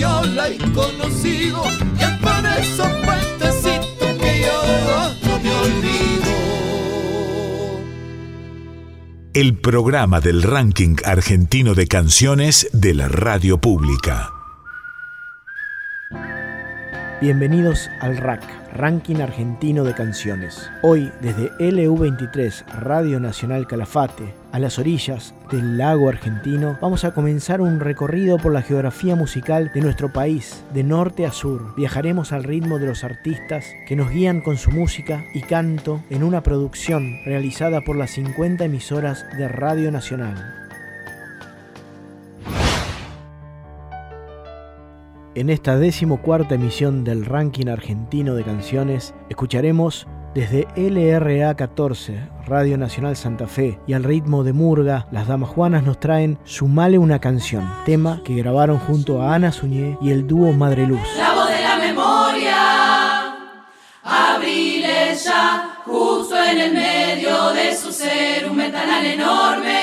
yo la he conocido, y es por esos puentecitos que yo no me olvido. El programa del ranking argentino de canciones de la radio pública. Bienvenidos al RAC, Ranking Argentino de Canciones. Hoy, desde LU23, Radio Nacional Calafate, a las orillas del lago argentino, vamos a comenzar un recorrido por la geografía musical de nuestro país, de norte a sur. Viajaremos al ritmo de los artistas que nos guían con su música y canto en una producción realizada por las 50 emisoras de Radio Nacional. En esta decimocuarta emisión del ranking argentino de canciones, escucharemos desde LRA 14, Radio Nacional Santa Fe, y al ritmo de Murga, las Damas Juanas nos traen Sumale una canción, tema que grabaron junto a Ana Suñé y el dúo Madre Luz. La voz de la memoria, abril ella, justo en el medio de su ser, un ventanal enorme.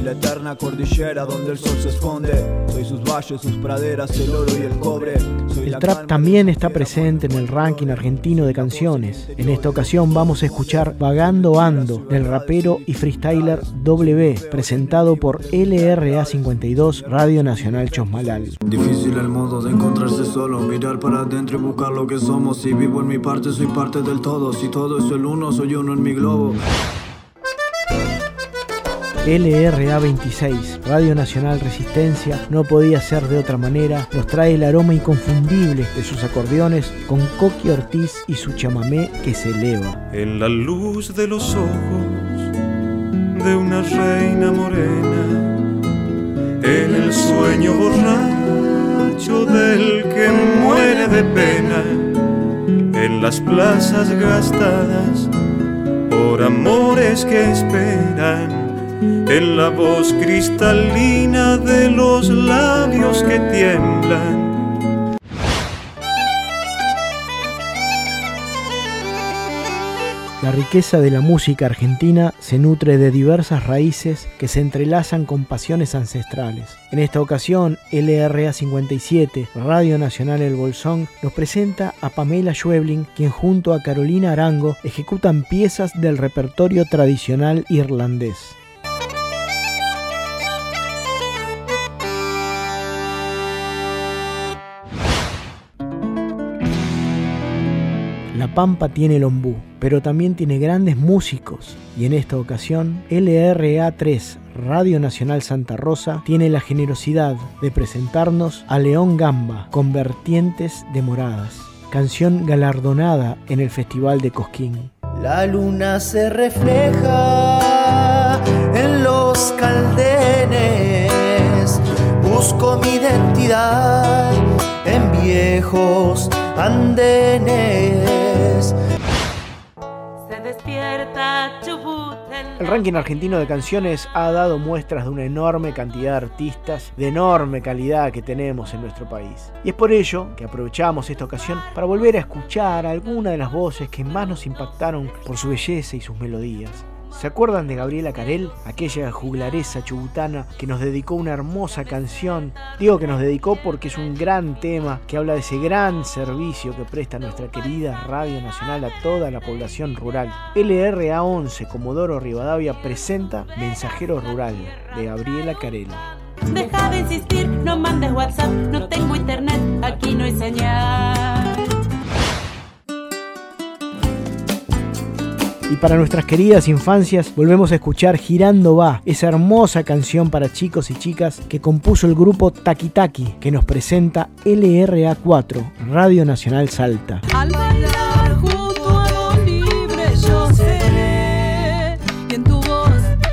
Soy la eterna cordillera donde el sol se esconde. Soy sus valles, sus praderas, el oro y el cobre. Soy El trap también está presente en el ranking argentino de canciones. En esta ocasión vamos a escuchar Vagando Ando del rapero y freestyler W, presentado por LRA 52 Radio Nacional Chosmalal. Difícil el modo de encontrarse solo, mirar para adentro y buscar lo que somos. Si vivo en mi parte, soy parte del todo. Si todo es el uno, soy uno en mi globo. LRA 26, Radio Nacional Resistencia, no podía ser de otra manera, nos trae el aroma inconfundible de sus acordeones con Coqui Ortiz y su chamamé que se eleva. En la luz de los ojos de una reina morena, en el sueño borracho del que muere de pena, en las plazas gastadas por amores que esperan, en la voz cristalina de los labios que tiemblan. La riqueza de la música argentina se nutre de diversas raíces que se entrelazan con pasiones ancestrales. En esta ocasión, LRA 57, Radio Nacional El Bolsón, nos presenta a Pamela Schwebling, quien junto a Carolina Arango ejecutan piezas del repertorio tradicional irlandés. Pampa tiene el ombú, pero también tiene grandes músicos y en esta ocasión LRA 3, Radio Nacional Santa Rosa, tiene la generosidad de presentarnos a León Gamba con Vertientes de Moradas, canción galardonada en el Festival de Cosquín. La luna se refleja en los caldenes. Busco mi identidad en viejos andenes. El ranking argentino de canciones ha dado muestras de una enorme cantidad de artistas de enorme calidad que tenemos en nuestro país. Y es por ello que aprovechamos esta ocasión para volver a escuchar algunas de las voces que más nos impactaron por su belleza y sus melodías. ¿Se acuerdan de Gabriela Carel, aquella juglaresa chubutana que nos dedicó una hermosa canción? Digo que nos dedicó porque es un gran tema que habla de ese gran servicio que presta nuestra querida Radio Nacional a toda la población rural. LRA 11 Comodoro Rivadavia presenta Mensajero Rural de Gabriela Carel. Deja de insistir, no mandes WhatsApp, no tengo internet, aquí no hay señal. Y para nuestras queridas infancias, volvemos a escuchar Girando Va, esa hermosa canción para chicos y chicas que compuso el grupo Taki Taki, que nos presenta LRA4, Radio Nacional Salta. Al bailar junto a los libres yo seré y en tu voz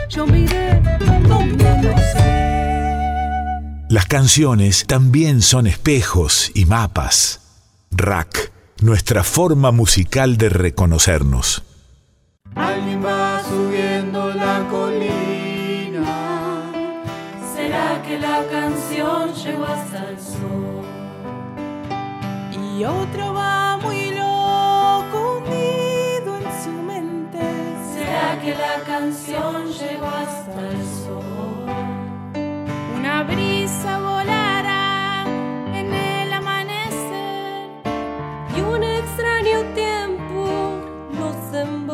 yo miré donde no sé. Las canciones también son espejos y mapas. Rack, nuestra forma musical de reconocernos. Alguien va subiendo la colina. ¿Será que la canción llegó hasta el sol? Y otro va muy loco hundido en su mente. ¿Será que la canción llegó hasta el sol? Una brisa volará en el amanecer y un extraño tiempo nos envolverá.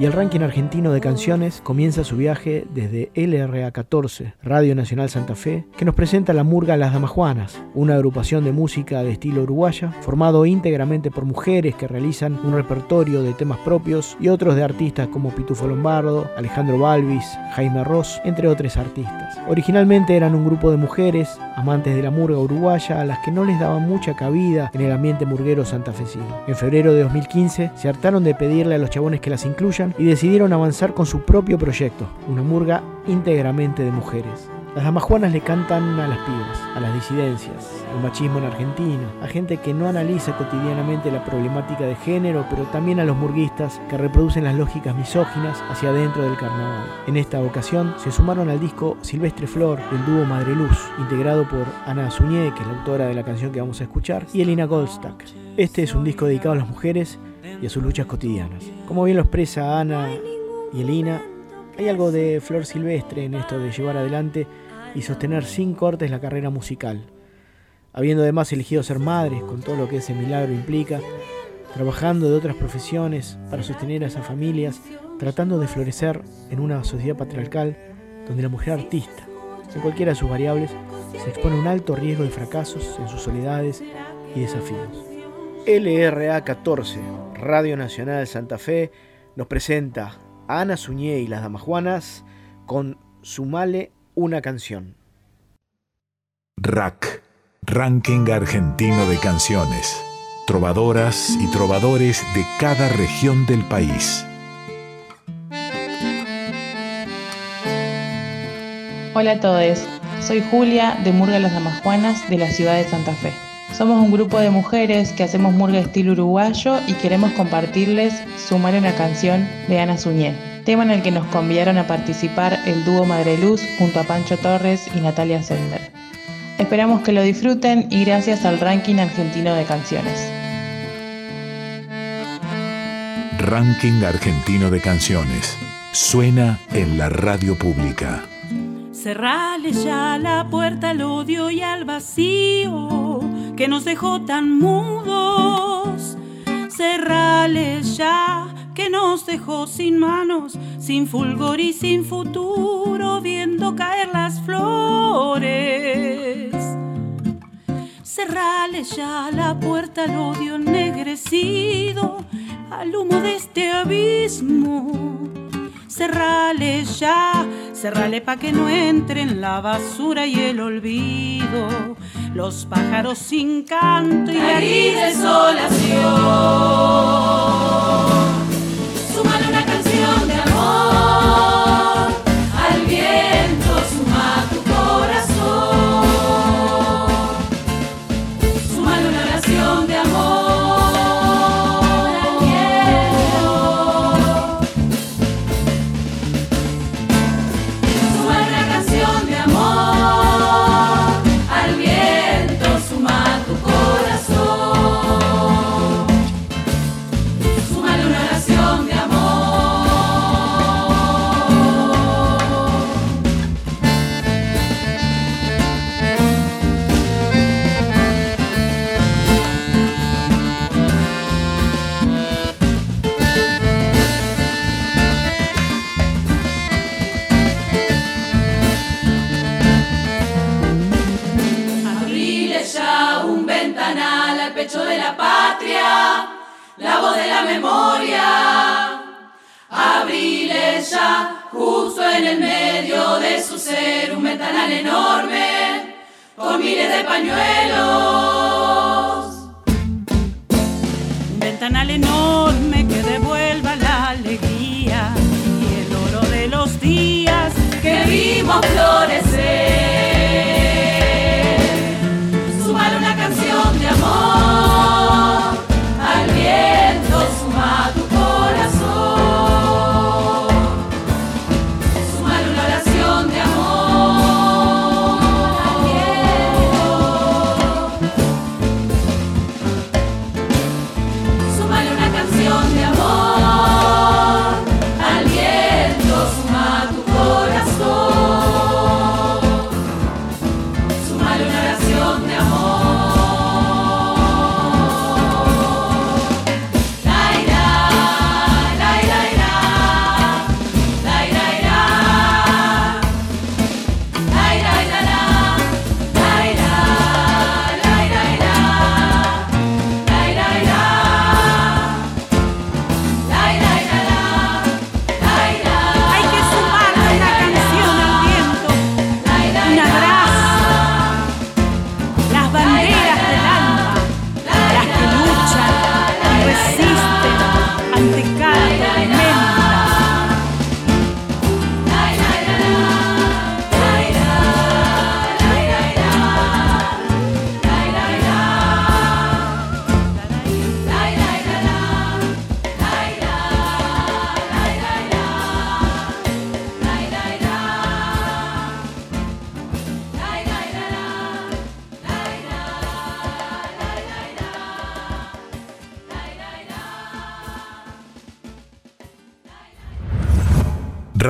Y el ranking argentino de canciones comienza su viaje desde LRA 14, Radio Nacional Santa Fe, que nos presenta la murga Las Damajuanas, una agrupación de música de estilo uruguaya, formado íntegramente por mujeres que realizan un repertorio de temas propios y otros de artistas como Pitufo Lombardo, Alejandro Balvis, Jaime Ross, entre otros artistas. Originalmente eran un grupo de mujeres, amantes de la murga uruguaya, a las que no les daban mucha cabida en el ambiente murguero santafesino. En febrero de 2015 se hartaron de pedirle a los chabones que las incluyan y decidieron avanzar con su propio proyecto, una murga íntegramente de mujeres. Las damajuanas le cantan a las pibas, a las disidencias, al machismo en Argentina, a gente que no analiza cotidianamente la problemática de género, pero también a los murguistas que reproducen las lógicas misóginas hacia adentro del carnaval. En esta ocasión se sumaron al disco Silvestre Flor del dúo Madre Luz, integrado por Ana Suñé, que es la autora de la canción que vamos a escuchar, y Elina Goldstack. Este es un disco dedicado a las mujeres y a sus luchas cotidianas. Como bien lo expresa Ana y Elina, hay algo de flor silvestre en esto de llevar adelante y sostener sin cortes la carrera musical. Habiendo además elegido ser madres, con todo lo que ese milagro implica, trabajando de otras profesiones para sostener a esas familias, tratando de florecer en una sociedad patriarcal donde la mujer artista, en cualquiera de sus variables, se expone a un alto riesgo de fracasos en sus soledades y desafíos. LRA 14, Radio Nacional Santa Fe, nos presenta a Ana Suñé y las Damajuanas con Sumale una canción. Rack, Ranking Argentino de Canciones. Trovadoras y trovadores de cada región del país. Hola a todos, soy Julia de Murga Las Damajuanas de la ciudad de Santa Fe. Somos un grupo de mujeres que hacemos murga estilo uruguayo y queremos compartirles Sumar una canción de Ana Suñé, tema en el que nos convidaron a participar el dúo Madre Luz junto a Pancho Torres y Natalia Sender. Esperamos que lo disfruten y gracias al ranking argentino de canciones. Ranking Argentino de Canciones. Suena en la radio pública. Cerrale ya la puerta al odio y al vacío que nos dejó tan mudos. Cerrale ya que nos dejó sin manos, sin fulgor y sin futuro, viendo caer las flores. Cerrale ya la puerta al odio ennegrecido, al humo de este abismo. Cerrale ya, cerrale pa' que no entren la basura y el olvido, los pájaros sin canto y la desolación.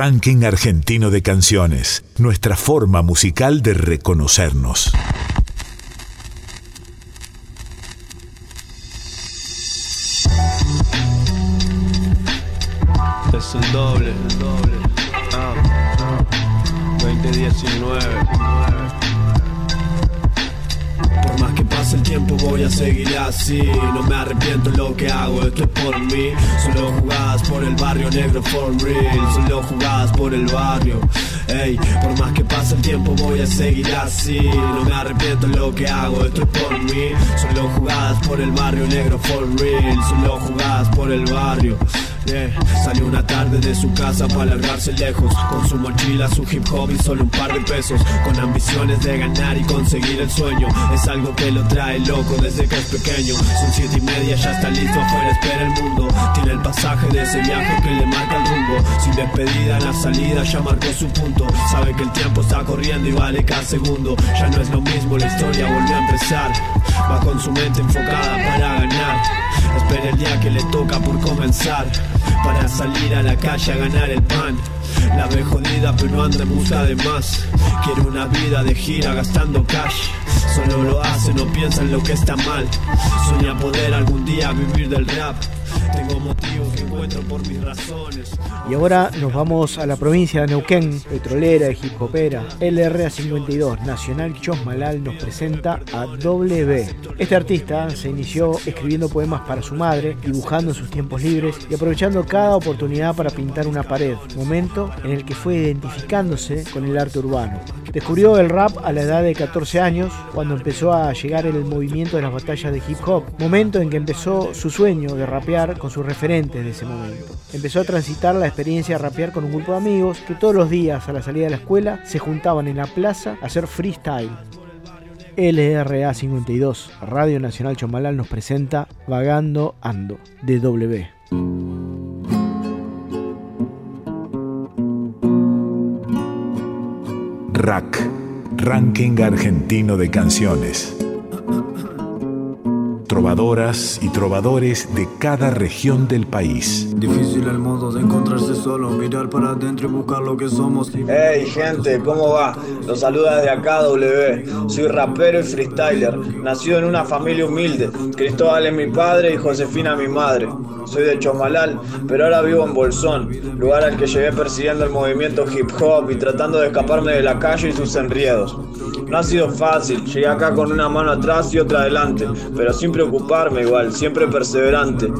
Ranking Argentino de Canciones, nuestra forma musical de reconocernos. Es el doble, el doble. Ah, 2019 pase el tiempo voy a seguir así. No me arrepiento lo que hago, esto es por mí. Solo jugadas por el barrio negro for por el barrio. Ey, por más que pase el tiempo voy a seguir así. No me arrepiento lo que hago, esto es por mí. Solo jugadas por el barrio negro for real. Solo jugadas por el barrio Salió una tarde de su casa para largarse lejos. Con su mochila, su hip hop solo un par de pesos. Con ambiciones de ganar y conseguir el sueño. Es algo que lo trae loco desde que es pequeño. Son siete y media, ya está listo afuera, espera el mundo. Tiene el pasaje de ese viaje que le marca el rumbo. Sin despedida en la salida ya marcó su punto. Sabe que el tiempo está corriendo y vale cada segundo. Ya no es lo mismo, la historia volvió a empezar. Va con su mente enfocada para ganar. Espera el día que le toca por comenzar para salir a la calle a ganar el pan. La ve jodida pero anda en busca de más. Quiere una vida de gira gastando cash. Solo lo hace, no piensa en lo que está mal. Sueña poder algún día vivir del rap. Tengo motivos que encuentro por mis razones. Y ahora nos vamos a la provincia de Neuquén, petrolera y hip hopera. LRA52, Nacional Chosmalal, nos presenta a W. Este artista se inició escribiendo poemas para su madre, dibujando en sus tiempos libres y aprovechando cada oportunidad para pintar una pared, momento en el que fue identificándose con el arte urbano. Descubrió el rap a la edad de 14 años, cuando empezó a llegar el movimiento de las batallas de hip hop, momento en que empezó su sueño de rapear con sus referentes de ese momento. Empezó a transitar la experiencia de rapear con un grupo de amigos que todos los días a la salida de la escuela se juntaban en la plaza a hacer freestyle. LRA 52, Radio Nacional Chomalal nos presenta Vagando Ando, de W. Rack, Ranking Argentino de Canciones trovadoras y trovadores de cada región del país. Difícil el modo de encontrarse solo, mirar para adentro y buscar lo que somos. Hey gente, ¿cómo va? Los saluda desde acá W. Soy rapero y freestyler, nacido en una familia humilde. Cristóbal es mi padre y Josefina mi madre. Soy de Chomalal, pero ahora vivo en Bolsón, lugar al que llegué persiguiendo el movimiento hip hop y tratando de escaparme de la calle y sus enriedos. No ha sido fácil, llegué acá con una mano atrás y otra adelante, pero sin preocuparme igual, siempre perseverante.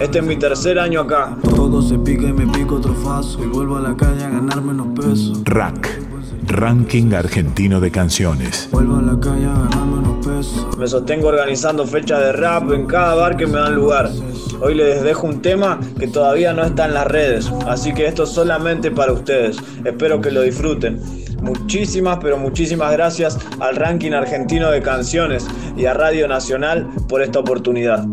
Este es mi tercer año acá? Todo se pica y me pico otro faso y vuelvo a la calle a ganarme unos pesos. Rack, Ranking Argentino de Canciones. Vuelvo a la calle a ganarme unos pesos. Me sostengo organizando fechas de rap en cada bar que me dan lugar. Hoy les dejo un tema que todavía no está en las redes, así que esto es solamente para ustedes. Espero que lo disfruten. Muchísimas, pero muchísimas gracias al ranking argentino de canciones y a Radio Nacional por esta oportunidad.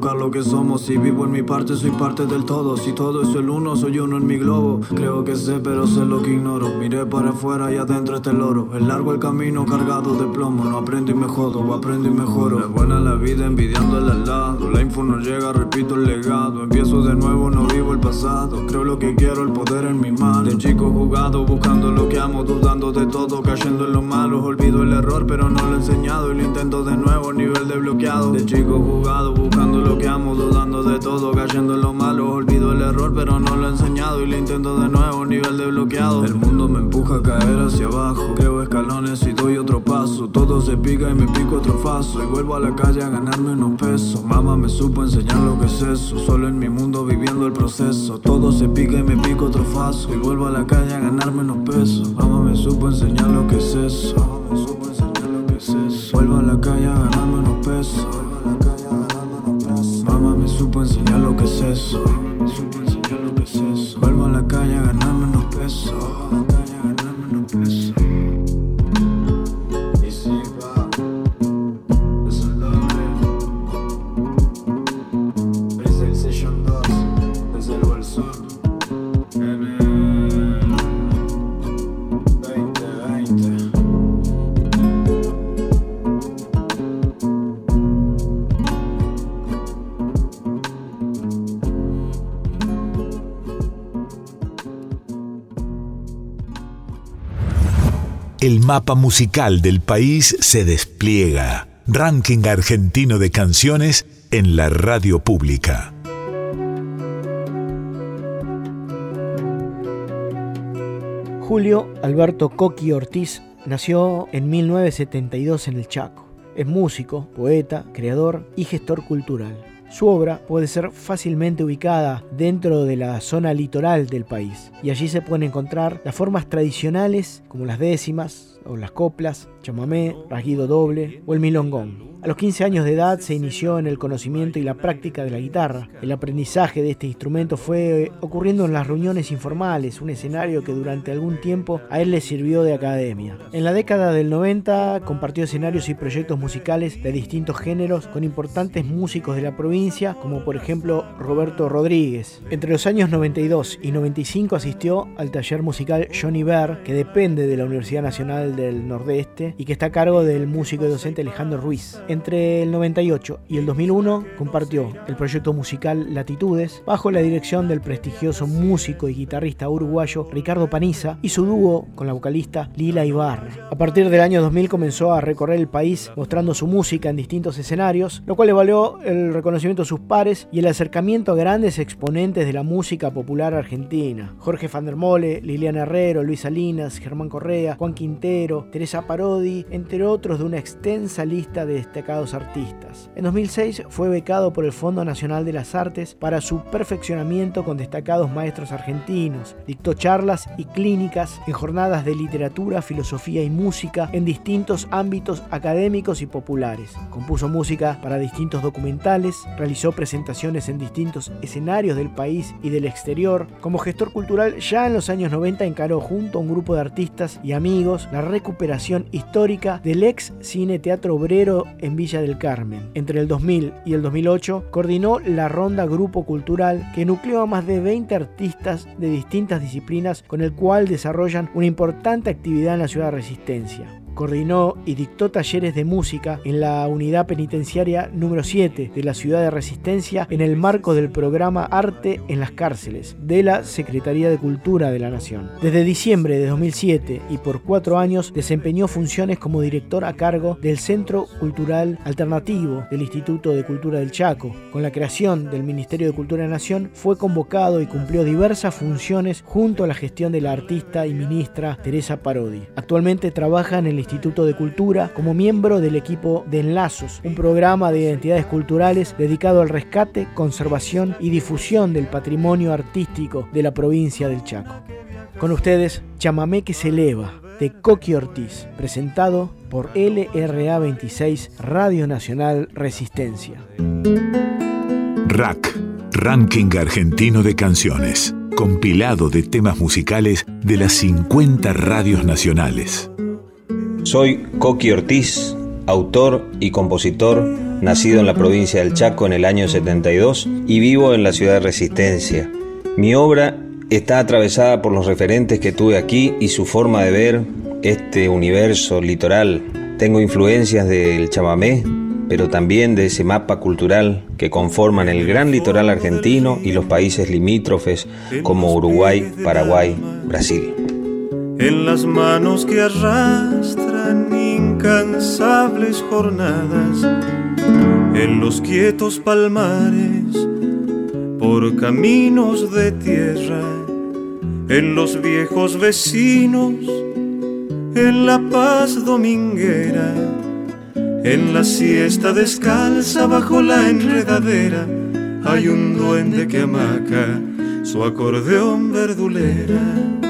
Buscar lo que somos. Si vivo en mi parte, soy parte del todo. Si todo es el uno, soy uno en mi globo. Creo que sé, pero sé lo que ignoro. Miré para afuera y adentro está el loro. Es largo el camino cargado de plomo. No aprendo y me jodo, aprendo y mejoro. Es buena la vida envidiando al lado. La info no llega, repito el legado. Empiezo de nuevo, no vivo el pasado. Creo lo que quiero, el poder en mi mano. De chico jugado, buscando lo que amo, dudando de todo, cayendo en lo malo. Olvido el error, pero no lo he enseñado. Y lo intento de nuevo, nivel de bloqueado. De chico jugado, buscando lo que amo, dudando de todo, cayendo en lo malo. Olvido el error, pero no lo he enseñado y lo intento de nuevo, nivel de bloqueado. El mundo me empuja a caer hacia abajo. Creo escalones y doy otro paso. Todo se pica y me pico otro faso. Y vuelvo a la calle a ganarme unos pesos. Mamá me supo enseñar lo que es eso. Solo en mi mundo viviendo el proceso. Todo se pica y me pico otro faso. Y vuelvo a la calle a ganarme unos pesos. Mamá me supo enseñar lo que es eso. Vuelvo a la calle mapa musical del país se despliega. Ranking argentino de canciones en la radio pública. Julio Alberto Coqui Ortiz nació en 1972 en el Chaco. Es músico, poeta, creador y gestor cultural. Su obra puede ser fácilmente ubicada dentro de la zona litoral del país y allí se pueden encontrar las formas tradicionales como las décimas o las coplas, chamamé, rasguido doble o el milongón. A los 15 años de edad se inició en el conocimiento y la práctica de la guitarra. El aprendizaje de este instrumento fue ocurriendo en las reuniones informales, un escenario que durante algún tiempo a él le sirvió de academia. En la década del 90 compartió escenarios y proyectos musicales de distintos géneros con importantes músicos de la provincia, como por ejemplo Roberto Rodríguez. Entre los años 92 y 95 asistió al taller musical Johnny Bear, que depende de la Universidad Nacional del Nordeste y que está a cargo del músico y docente Alejandro Ruiz. Entre el 98 y el 2001 compartió el proyecto musical Latitudes bajo la dirección del prestigioso músico y guitarrista uruguayo Ricardo Paniza y su dúo con la vocalista Lila Ibarra. A partir del año 2000 comenzó a recorrer el país mostrando su música en distintos escenarios, lo cual le valió el reconocimiento de sus pares y el acercamiento a grandes exponentes de la música popular argentina. Jorge van der Mole, Liliana Herrero, Luis Salinas, Germán Correa, Juan Quintero, Teresa Parodi, entre otros de una extensa lista de destacados artistas. En 2006 fue becado por el Fondo Nacional de las Artes para su perfeccionamiento con destacados maestros argentinos. Dictó charlas y clínicas en jornadas de literatura, filosofía y música en distintos ámbitos académicos y populares. Compuso música para distintos documentales, realizó presentaciones en distintos escenarios del país y del exterior. Como gestor cultural ya en los años 90 encaró junto a un grupo de artistas y amigos la recuperación histórica del ex cine teatro obrero en Villa del Carmen. Entre el 2000 y el 2008 coordinó la Ronda Grupo Cultural que nucleó a más de 20 artistas de distintas disciplinas con el cual desarrollan una importante actividad en la ciudad de Resistencia. Coordinó y dictó talleres de música en la unidad penitenciaria número 7 de la ciudad de Resistencia en el marco del programa Arte en las Cárceles de la Secretaría de Cultura de la Nación. Desde diciembre de 2007 y por cuatro años desempeñó funciones como director a cargo del Centro Cultural Alternativo del Instituto de Cultura del Chaco. Con la creación del Ministerio de Cultura de la Nación fue convocado y cumplió diversas funciones junto a la gestión de la artista y ministra Teresa Parodi. Actualmente trabaja en el Instituto de Cultura como miembro del equipo de Enlazos, un programa de identidades culturales dedicado al rescate, conservación y difusión del patrimonio artístico de la provincia del Chaco. Con ustedes, Chamamé que se eleva, de Coqui Ortiz, presentado por LRA 26 Radio Nacional Resistencia. Rack, Ranking Argentino de Canciones, compilado de temas musicales de las 50 radios nacionales. Soy Coqui Ortiz, autor y compositor, nacido en la provincia del Chaco en el año 72 y vivo en la ciudad de Resistencia. Mi obra está atravesada por los referentes que tuve aquí y su forma de ver este universo litoral. Tengo influencias del chamamé, pero también de ese mapa cultural que conforman el gran litoral argentino y los países limítrofes como Uruguay, Paraguay, Brasil. En las manos que arrastran incansables jornadas, en los quietos palmares, por caminos de tierra, en los viejos vecinos, en la paz dominguera, en la siesta descalza bajo la enredadera, hay un duende que amaca su acordeón verdulera.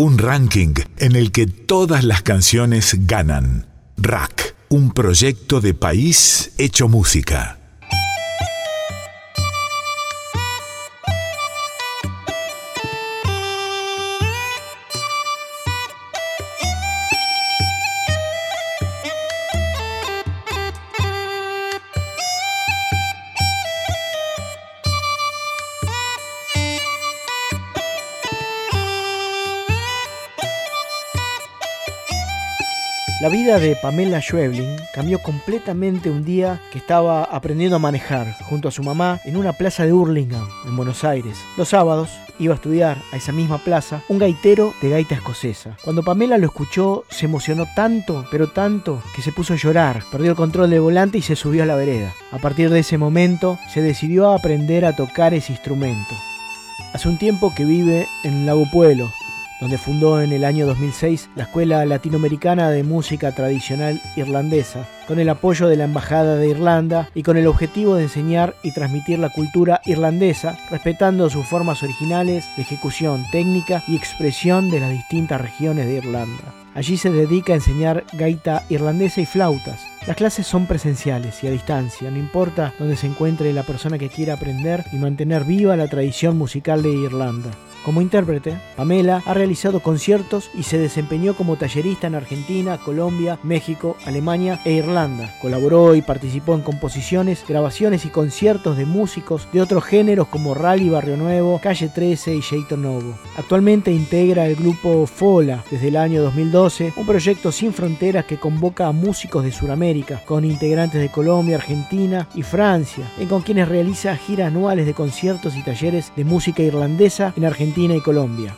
Un ranking en el que todas las canciones ganan. Rack, un proyecto de país hecho música. De Pamela Schwebling cambió completamente un día que estaba aprendiendo a manejar junto a su mamá en una plaza de Hurlingham, en Buenos Aires. Los sábados iba a estudiar a esa misma plaza un gaitero de gaita escocesa. Cuando Pamela lo escuchó, se emocionó tanto, pero tanto, que se puso a llorar, perdió el control del volante y se subió a la vereda. A partir de ese momento, se decidió a aprender a tocar ese instrumento. Hace un tiempo que vive en Lago Pueblo, donde fundó en el año 2006 la Escuela Latinoamericana de Música Tradicional Irlandesa, con el apoyo de la Embajada de Irlanda y con el objetivo de enseñar y transmitir la cultura irlandesa, respetando sus formas originales de ejecución técnica y expresión de las distintas regiones de Irlanda. Allí se dedica a enseñar gaita irlandesa y flautas. Las clases son presenciales y a distancia, no importa dónde se encuentre la persona que quiera aprender y mantener viva la tradición musical de Irlanda. Como intérprete, Pamela ha realizado conciertos y se desempeñó como tallerista en Argentina, Colombia, México, Alemania e Irlanda. Colaboró y participó en composiciones, grabaciones y conciertos de músicos de otros géneros como Rally Barrio Nuevo, Calle 13 y Jeito Novo. Actualmente integra el grupo FOLA desde el año 2012, un proyecto sin fronteras que convoca a músicos de Sudamérica, con integrantes de Colombia, Argentina y Francia, y con quienes realiza giras anuales de conciertos y talleres de música irlandesa en Argentina y Colombia.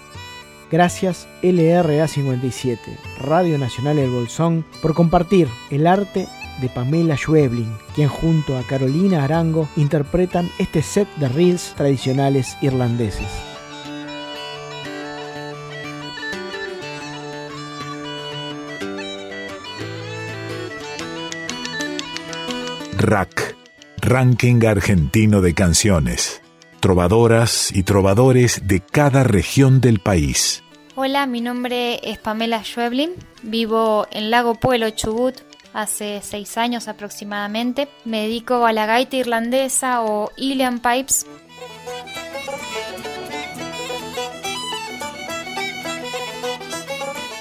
Gracias LRA57, Radio Nacional El Bolsón, por compartir el arte de Pamela Schwebling, quien junto a Carolina Arango interpretan este set de reels tradicionales irlandeses. RAC, Ranking Argentino de Canciones trovadoras y trovadores de cada región del país. Hola, mi nombre es Pamela Schweblin, vivo en Lago Pueblo, Chubut, hace seis años aproximadamente. Me dedico a la gaita irlandesa o Ilian Pipes.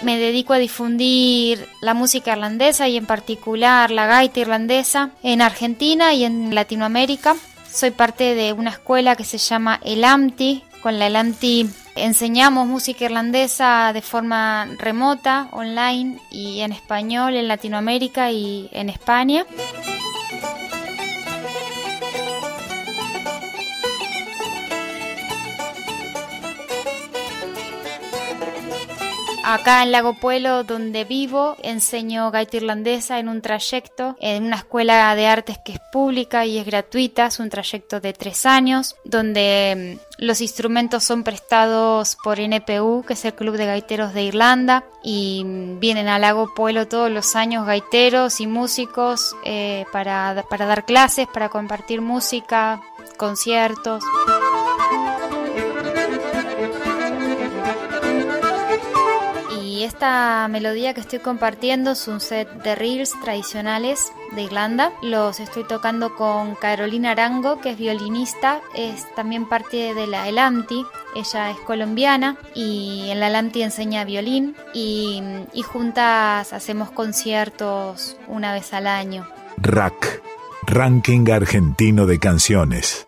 Me dedico a difundir la música irlandesa y en particular la gaita irlandesa en Argentina y en Latinoamérica. Soy parte de una escuela que se llama El AMTI. Con la El AMTI enseñamos música irlandesa de forma remota, online y en español en Latinoamérica y en España. Acá en Lago Pueblo, donde vivo, enseño gaita irlandesa en un trayecto en una escuela de artes que es pública y es gratuita, es un trayecto de tres años, donde mm, los instrumentos son prestados por NPU, que es el Club de Gaiteros de Irlanda, y mm, vienen a Lago Pueblo todos los años gaiteros y músicos eh, para, para dar clases, para compartir música, conciertos. Esta melodía que estoy compartiendo es un set de reels tradicionales de Irlanda. Los estoy tocando con Carolina Arango, que es violinista, es también parte de la Elanti. Ella es colombiana y en la Elanti enseña violín y, y juntas hacemos conciertos una vez al año. RAC, Ranking Argentino de Canciones.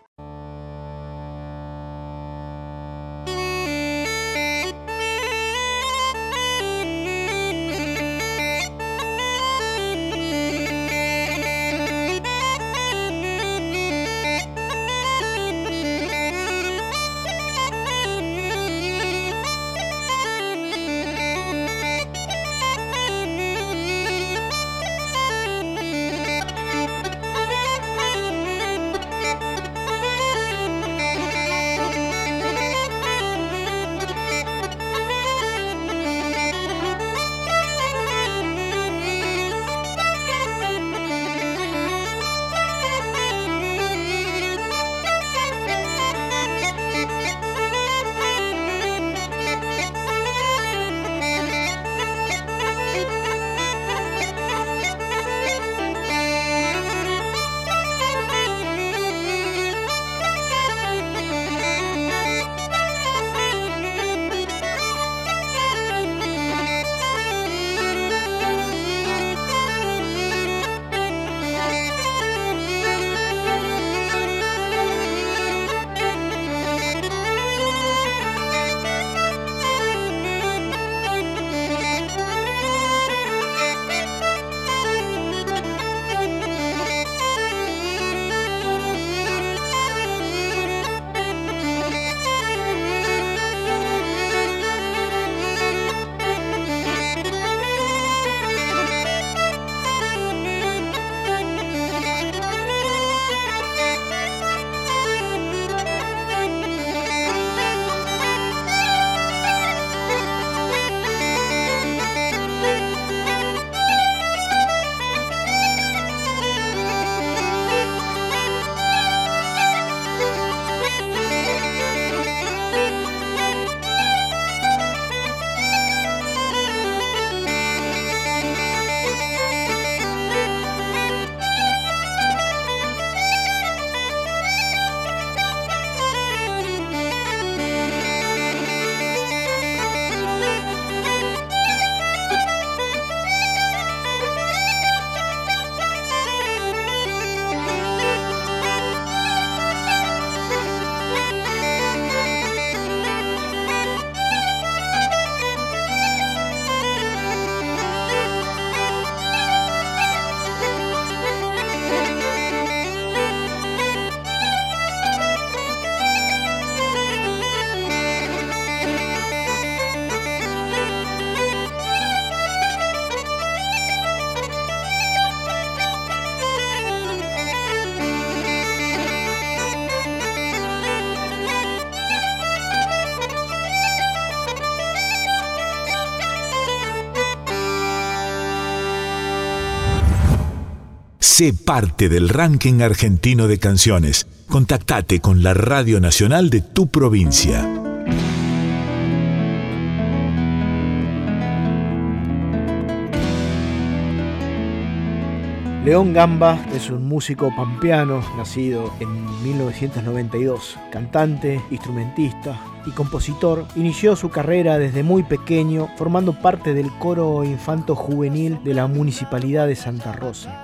Sé parte del ranking argentino de canciones. Contactate con la Radio Nacional de tu provincia. León Gamba es un músico pampeano nacido en 1992, cantante, instrumentista y compositor. Inició su carrera desde muy pequeño formando parte del coro infanto juvenil de la Municipalidad de Santa Rosa.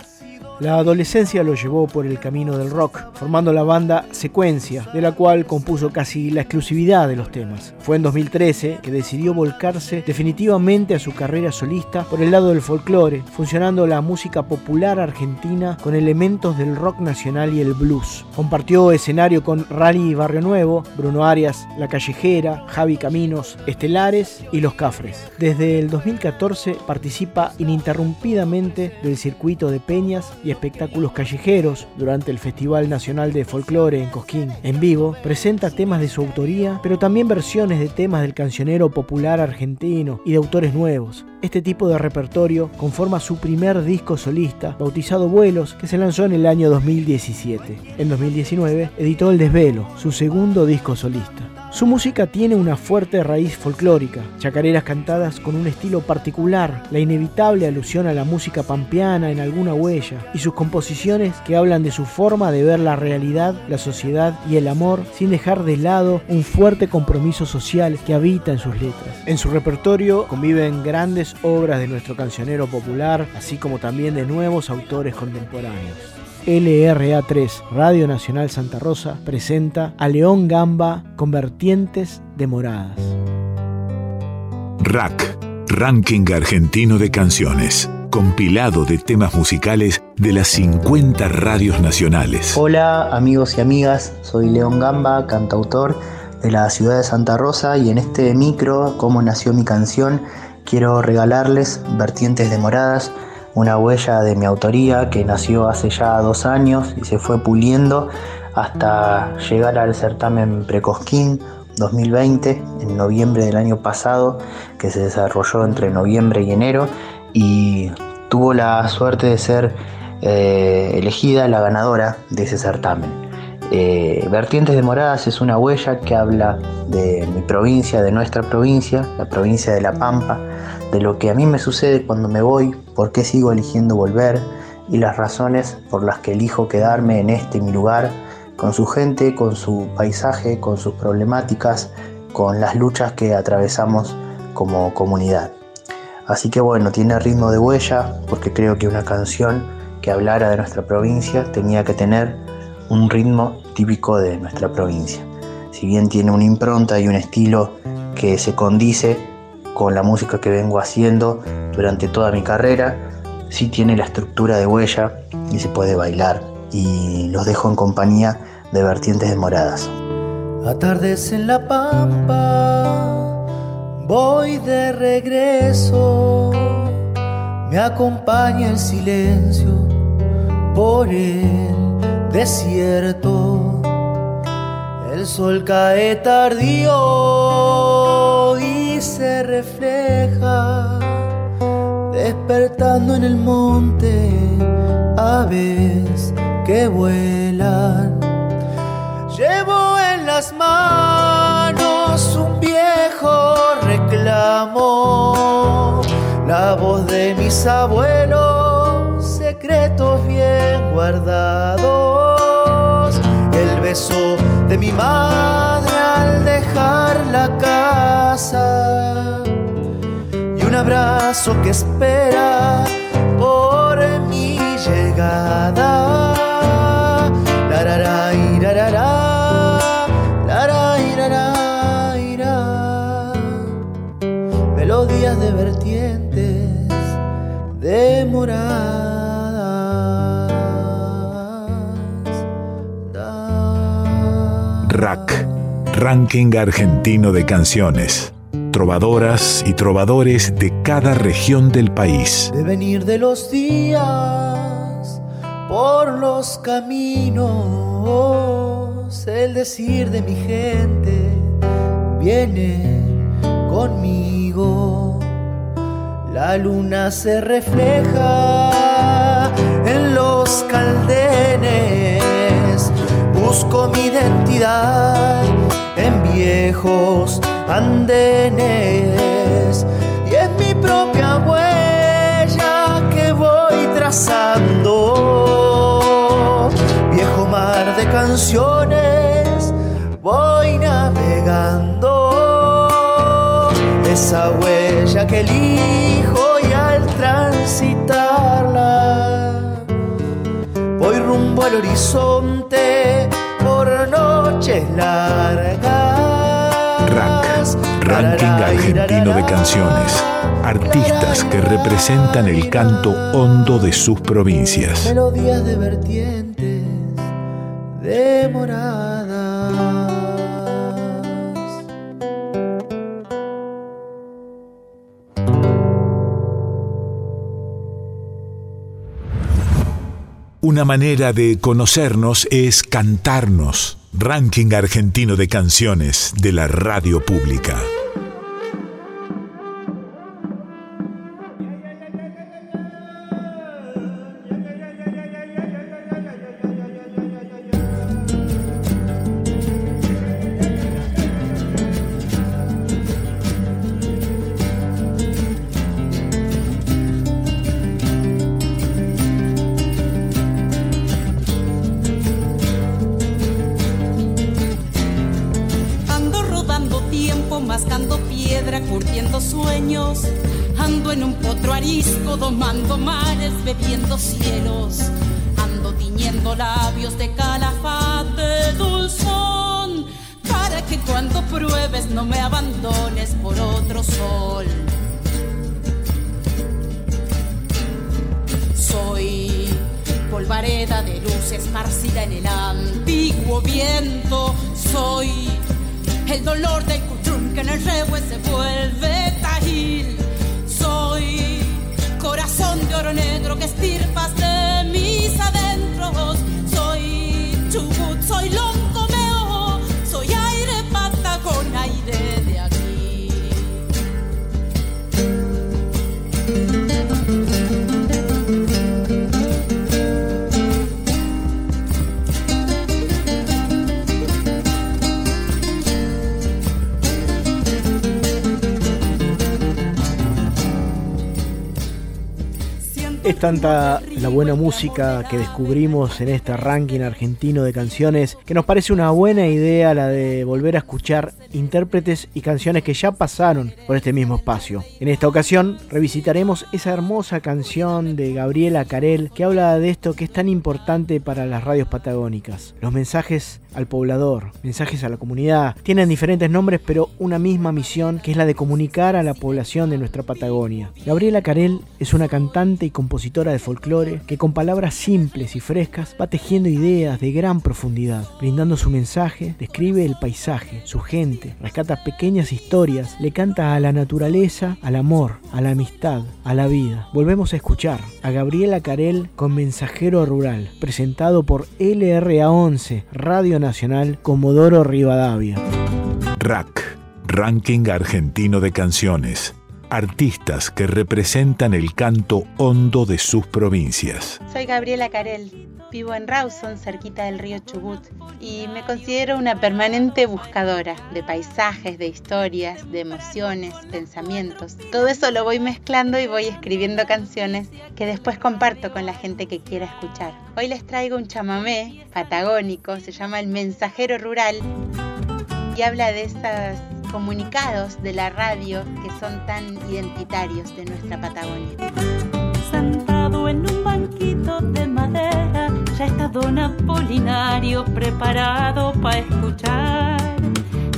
La adolescencia lo llevó por el camino del rock, formando la banda Secuencia, de la cual compuso casi la exclusividad de los temas. Fue en 2013 que decidió volcarse definitivamente a su carrera solista por el lado del folclore, funcionando la música popular argentina con elementos del rock nacional y el blues. Compartió escenario con Rally Barrio Nuevo, Bruno Arias, La Callejera, Javi Caminos, Estelares y Los Cafres. Desde el 2014 participa ininterrumpidamente del circuito de peñas y espectáculos callejeros durante el Festival Nacional de Folclore en Cosquín. En vivo, presenta temas de su autoría, pero también versiones de temas del cancionero popular argentino y de autores nuevos. Este tipo de repertorio conforma su primer disco solista, bautizado Vuelos, que se lanzó en el año 2017. En 2019 editó El Desvelo, su segundo disco solista. Su música tiene una fuerte raíz folclórica, chacareras cantadas con un estilo particular, la inevitable alusión a la música pampeana en alguna huella, y sus composiciones que hablan de su forma de ver la realidad, la sociedad y el amor, sin dejar de lado un fuerte compromiso social que habita en sus letras. En su repertorio conviven grandes obras de nuestro cancionero popular, así como también de nuevos autores contemporáneos. LRA3, Radio Nacional Santa Rosa, presenta a León Gamba con vertientes de moradas. Rack, Ranking Argentino de Canciones, compilado de temas musicales de las 50 radios nacionales. Hola amigos y amigas, soy León Gamba, cantautor de la ciudad de Santa Rosa y en este micro, como nació mi canción, quiero regalarles Vertientes de Moradas una huella de mi autoría que nació hace ya dos años y se fue puliendo hasta llegar al certamen Precosquín 2020 en noviembre del año pasado que se desarrolló entre noviembre y enero y tuvo la suerte de ser eh, elegida la ganadora de ese certamen. Eh, Vertientes de Moradas es una huella que habla de mi provincia, de nuestra provincia, la provincia de La Pampa, de lo que a mí me sucede cuando me voy, por qué sigo eligiendo volver y las razones por las que elijo quedarme en este mi lugar, con su gente, con su paisaje, con sus problemáticas, con las luchas que atravesamos como comunidad. Así que bueno, tiene ritmo de huella porque creo que una canción que hablara de nuestra provincia tenía que tener un ritmo típico de nuestra provincia. Si bien tiene una impronta y un estilo que se condice con la música que vengo haciendo durante toda mi carrera. Sí tiene la estructura de huella y se puede bailar. Y los dejo en compañía de vertientes de moradas. En la pampa, voy de regreso. Me acompaña el silencio por el desierto. El sol cae tardío se refleja, despertando en el monte aves que vuelan. Llevo en las manos un viejo reclamo, la voz de mis abuelos, secretos bien guardados, el beso de mi madre al dejar la casa y un abrazo que espera por mi llegada. Ranking Argentino de Canciones. Trovadoras y trovadores de cada región del país. De venir de los días por los caminos, el decir de mi gente viene conmigo. La luna se refleja en los caldenes. Busco mi identidad en viejos andenes y en mi propia huella que voy trazando. Viejo mar de canciones, voy navegando. Esa huella que elijo y al transitarla, voy rumbo al horizonte por noches largas. Rack, Ranking Argentino de Canciones. Artistas que representan el canto hondo de sus provincias. Melodías de vertientes demoradas. Una manera de conocernos es cantarnos. Ranking Argentino de Canciones de la Radio Pública. Que tanta la buena música que descubrimos en este ranking argentino de canciones que nos parece una buena idea la de volver a escuchar intérpretes y canciones que ya pasaron por este mismo espacio. En esta ocasión revisitaremos esa hermosa canción de Gabriela Carel que habla de esto que es tan importante para las radios patagónicas. Los mensajes al poblador, mensajes a la comunidad, tienen diferentes nombres pero una misma misión que es la de comunicar a la población de nuestra Patagonia. Gabriela Carel es una cantante y compositora de folclore que con palabras simples y frescas va tejiendo ideas de gran profundidad. Brindando su mensaje, describe el paisaje, su gente, rescata pequeñas historias, le canta a la naturaleza, al amor, a la amistad, a la vida. Volvemos a escuchar a Gabriela Carel con Mensajero Rural, presentado por LRA11, Radio Nacional Comodoro Rivadavia. Rack, Ranking Argentino de Canciones. Artistas que representan el canto hondo de sus provincias. Soy Gabriela Carel, vivo en Rawson, cerquita del río Chubut, y me considero una permanente buscadora de paisajes, de historias, de emociones, pensamientos. Todo eso lo voy mezclando y voy escribiendo canciones que después comparto con la gente que quiera escuchar. Hoy les traigo un chamamé patagónico, se llama El Mensajero Rural, y habla de esos comunicados de la radio que son tan identitarios de nuestra Patagonia. Sentado en un banquito de madera, ya está don Apolinario preparado para escuchar.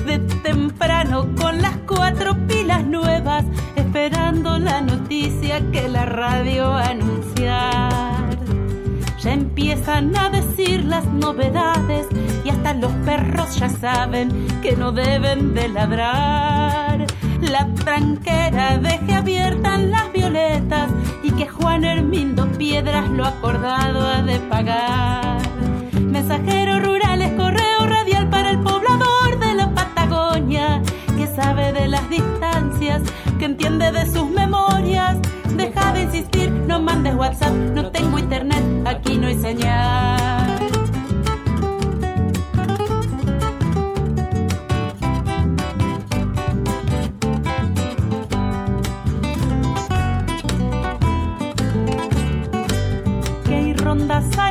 De temprano con las cuatro pilas nuevas, esperando la noticia que la radio anunciar. Ya empiezan a decir las novedades y hasta los perros ya saben que no deben de ladrar. La tranquera deje abiertas las violetas y que Juan Hermindo Piedras lo acordado ha de pagar. Mensajeros rurales, correo radial para el poblador de la Patagonia que sabe de las distancias, que entiende de sus memorias. Deja de insistir, no mandes WhatsApp, no tengo internet enseñar. Que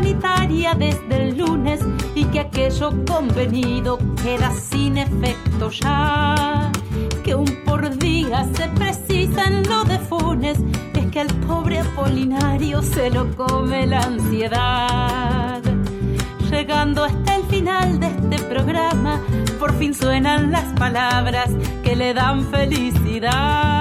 sanitaria desde el lunes y que aquello convenido queda sin efecto ya. Que un por día se precisa en lo de Funes, es que al pobre Apolinario se lo come la ansiedad. Llegando hasta el final de este programa, por fin suenan las palabras que le dan felicidad.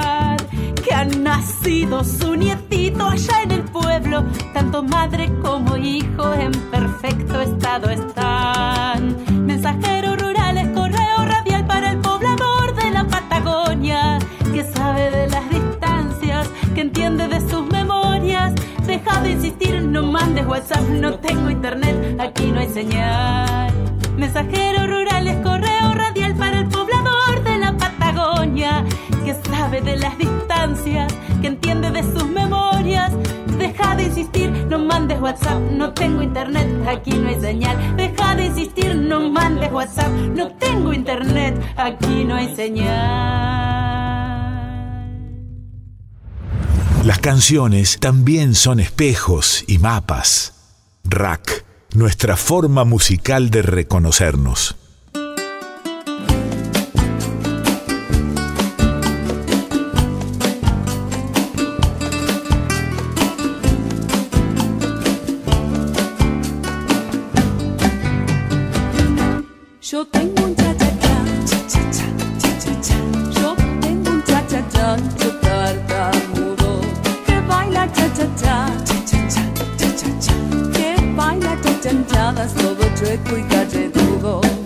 Han nacido su nietito allá en el pueblo, tanto madre como hijo en perfecto estado están. Mensajeros rurales, correo radial para el poblador de la Patagonia, que sabe de las distancias, que entiende de sus memorias. Deja de insistir, no mandes WhatsApp, no tengo internet, aquí no hay señal. Mensajeros rurales, correo radial para el poblador de la Patagonia, que sabe de las distancias, que entiende de sus memorias. Deja de insistir, no mandes WhatsApp, no tengo internet, aquí no hay señal. Deja de insistir, no mandes WhatsApp, no tengo internet, aquí no hay señal. Las canciones también son espejos y mapas. Rack, nuestra forma musical de reconocernos. Todo chueco y galletudo.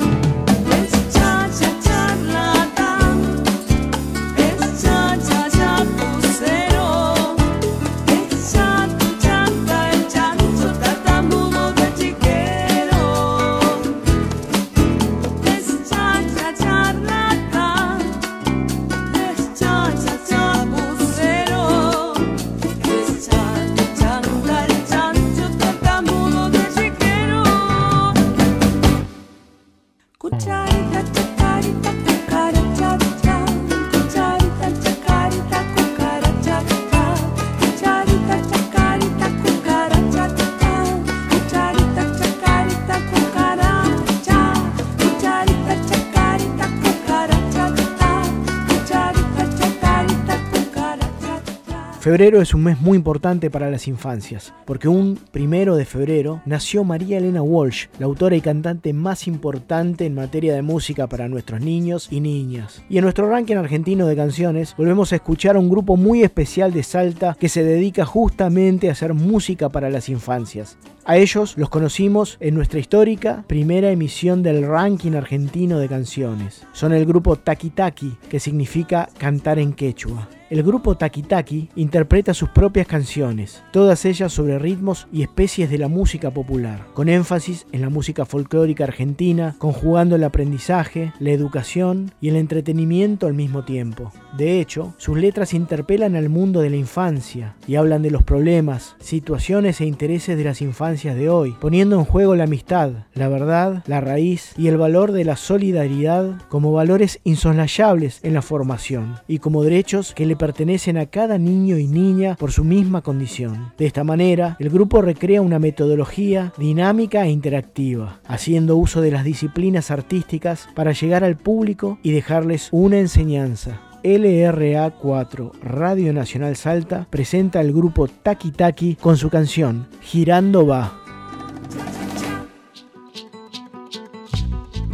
Febrero es un mes muy importante para las infancias, porque un primero de febrero nació María Elena Walsh, la autora y cantante más importante en materia de música para nuestros niños y niñas. Y en nuestro ranking argentino de canciones volvemos a escuchar a un grupo muy especial de Salta que se dedica justamente a hacer música para las infancias. A ellos los conocimos en nuestra histórica primera emisión del ranking argentino de canciones. Son el grupo Taki Taki, que significa cantar en quechua. El grupo Taki Taki interpreta sus propias canciones, todas ellas sobre ritmos y especies de la música popular, con énfasis en la música folclórica argentina, conjugando el aprendizaje, la educación y el entretenimiento al mismo tiempo. De hecho, sus letras interpelan al mundo de la infancia y hablan de los problemas, situaciones e intereses de las infancias de hoy, poniendo en juego la amistad, la verdad, la raíz y el valor de la solidaridad como valores insoslayables en la formación y como derechos que le pertenecen a cada niño y niña por su misma condición. De esta manera, el grupo recrea una metodología dinámica e interactiva, haciendo uso de las disciplinas artísticas para llegar al público y dejarles una enseñanza. LRA4 Radio Nacional Salta presenta al grupo Taki Taki con su canción Girando va.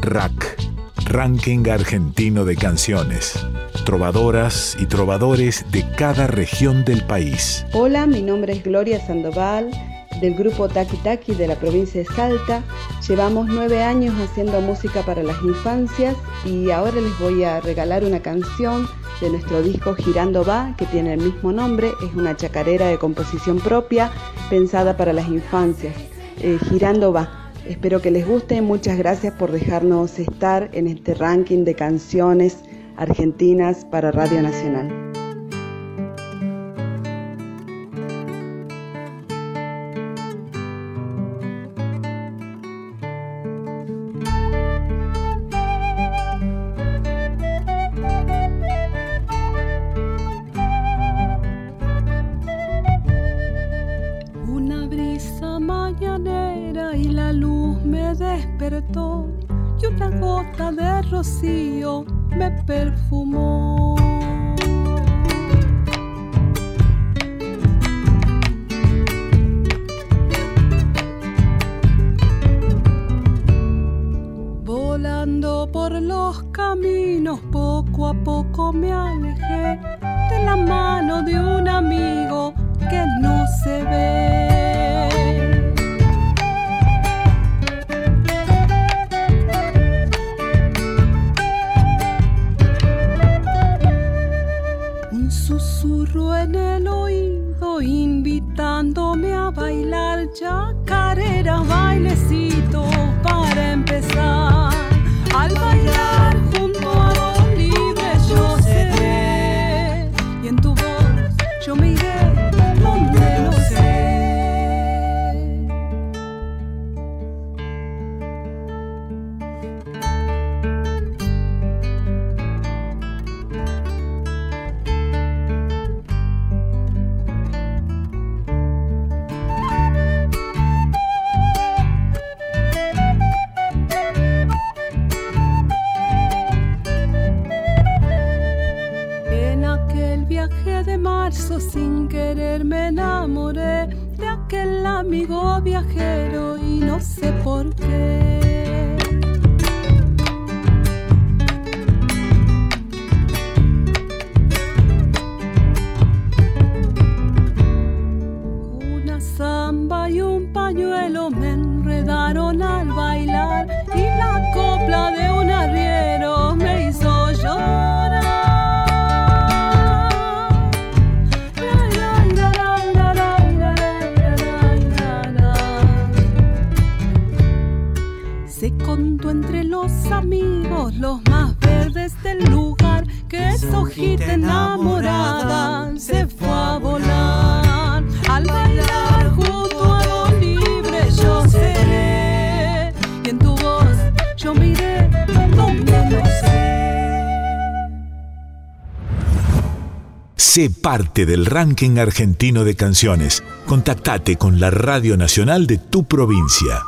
Rack, Ranking Argentino de Canciones. Trovadoras y trovadores de cada región del país. Hola, mi nombre es Gloria Sandoval del grupo Taki Taki de la provincia de Salta. Llevamos nueve años haciendo música para las infancias y ahora les voy a regalar una canción de nuestro disco Girando Va, que tiene el mismo nombre, es una chacarera de composición propia pensada para las infancias. Eh, Girando Va. Espero que les guste, muchas gracias por dejarnos estar en este ranking de canciones argentinas para Radio Nacional. Gota de rocío me perfumó. Volando por los caminos, poco a poco me alejé de la mano de un amigo que no se ve. Bailar chacarera, bailecito para empezar. Al bailar viajero y no sé por qué. Hojita enamorada se fue a volar. Al bailar junto a lo libre yo seré, y en tu voz yo miré donde no sé. Sé parte del ranking argentino de canciones. Contactate con la Radio Nacional de tu provincia.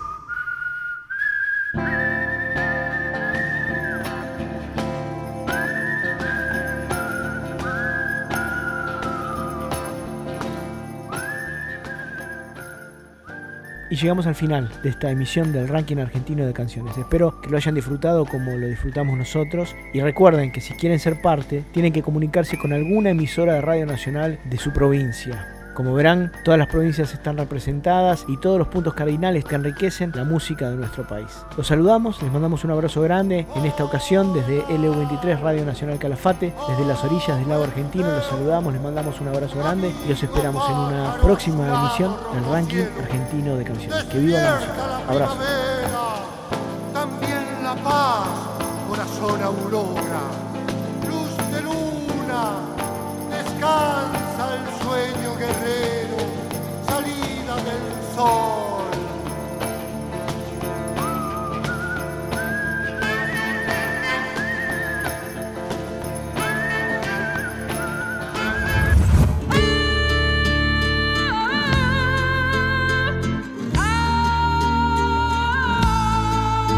Y llegamos al final de esta emisión del ranking argentino de canciones. Espero que lo hayan disfrutado como lo disfrutamos nosotros. Y recuerden que si quieren ser parte, tienen que comunicarse con alguna emisora de Radio Nacional de su provincia. Como verán, todas las provincias están representadas y todos los puntos cardinales que enriquecen la música de nuestro país. Los saludamos, les mandamos un abrazo grande en esta ocasión desde LU23 Radio Nacional Calafate, desde las orillas del lago argentino. Los saludamos, les mandamos un abrazo grande y los esperamos en una próxima emisión del ranking argentino de canciones. Que viva la música. Abrazo. También la paz, corazón aurora, luz de luna, descansa el sueño guerrero, salida del sol.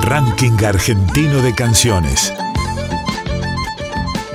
Ranking argentino de canciones.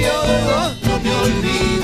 yo no te olvido.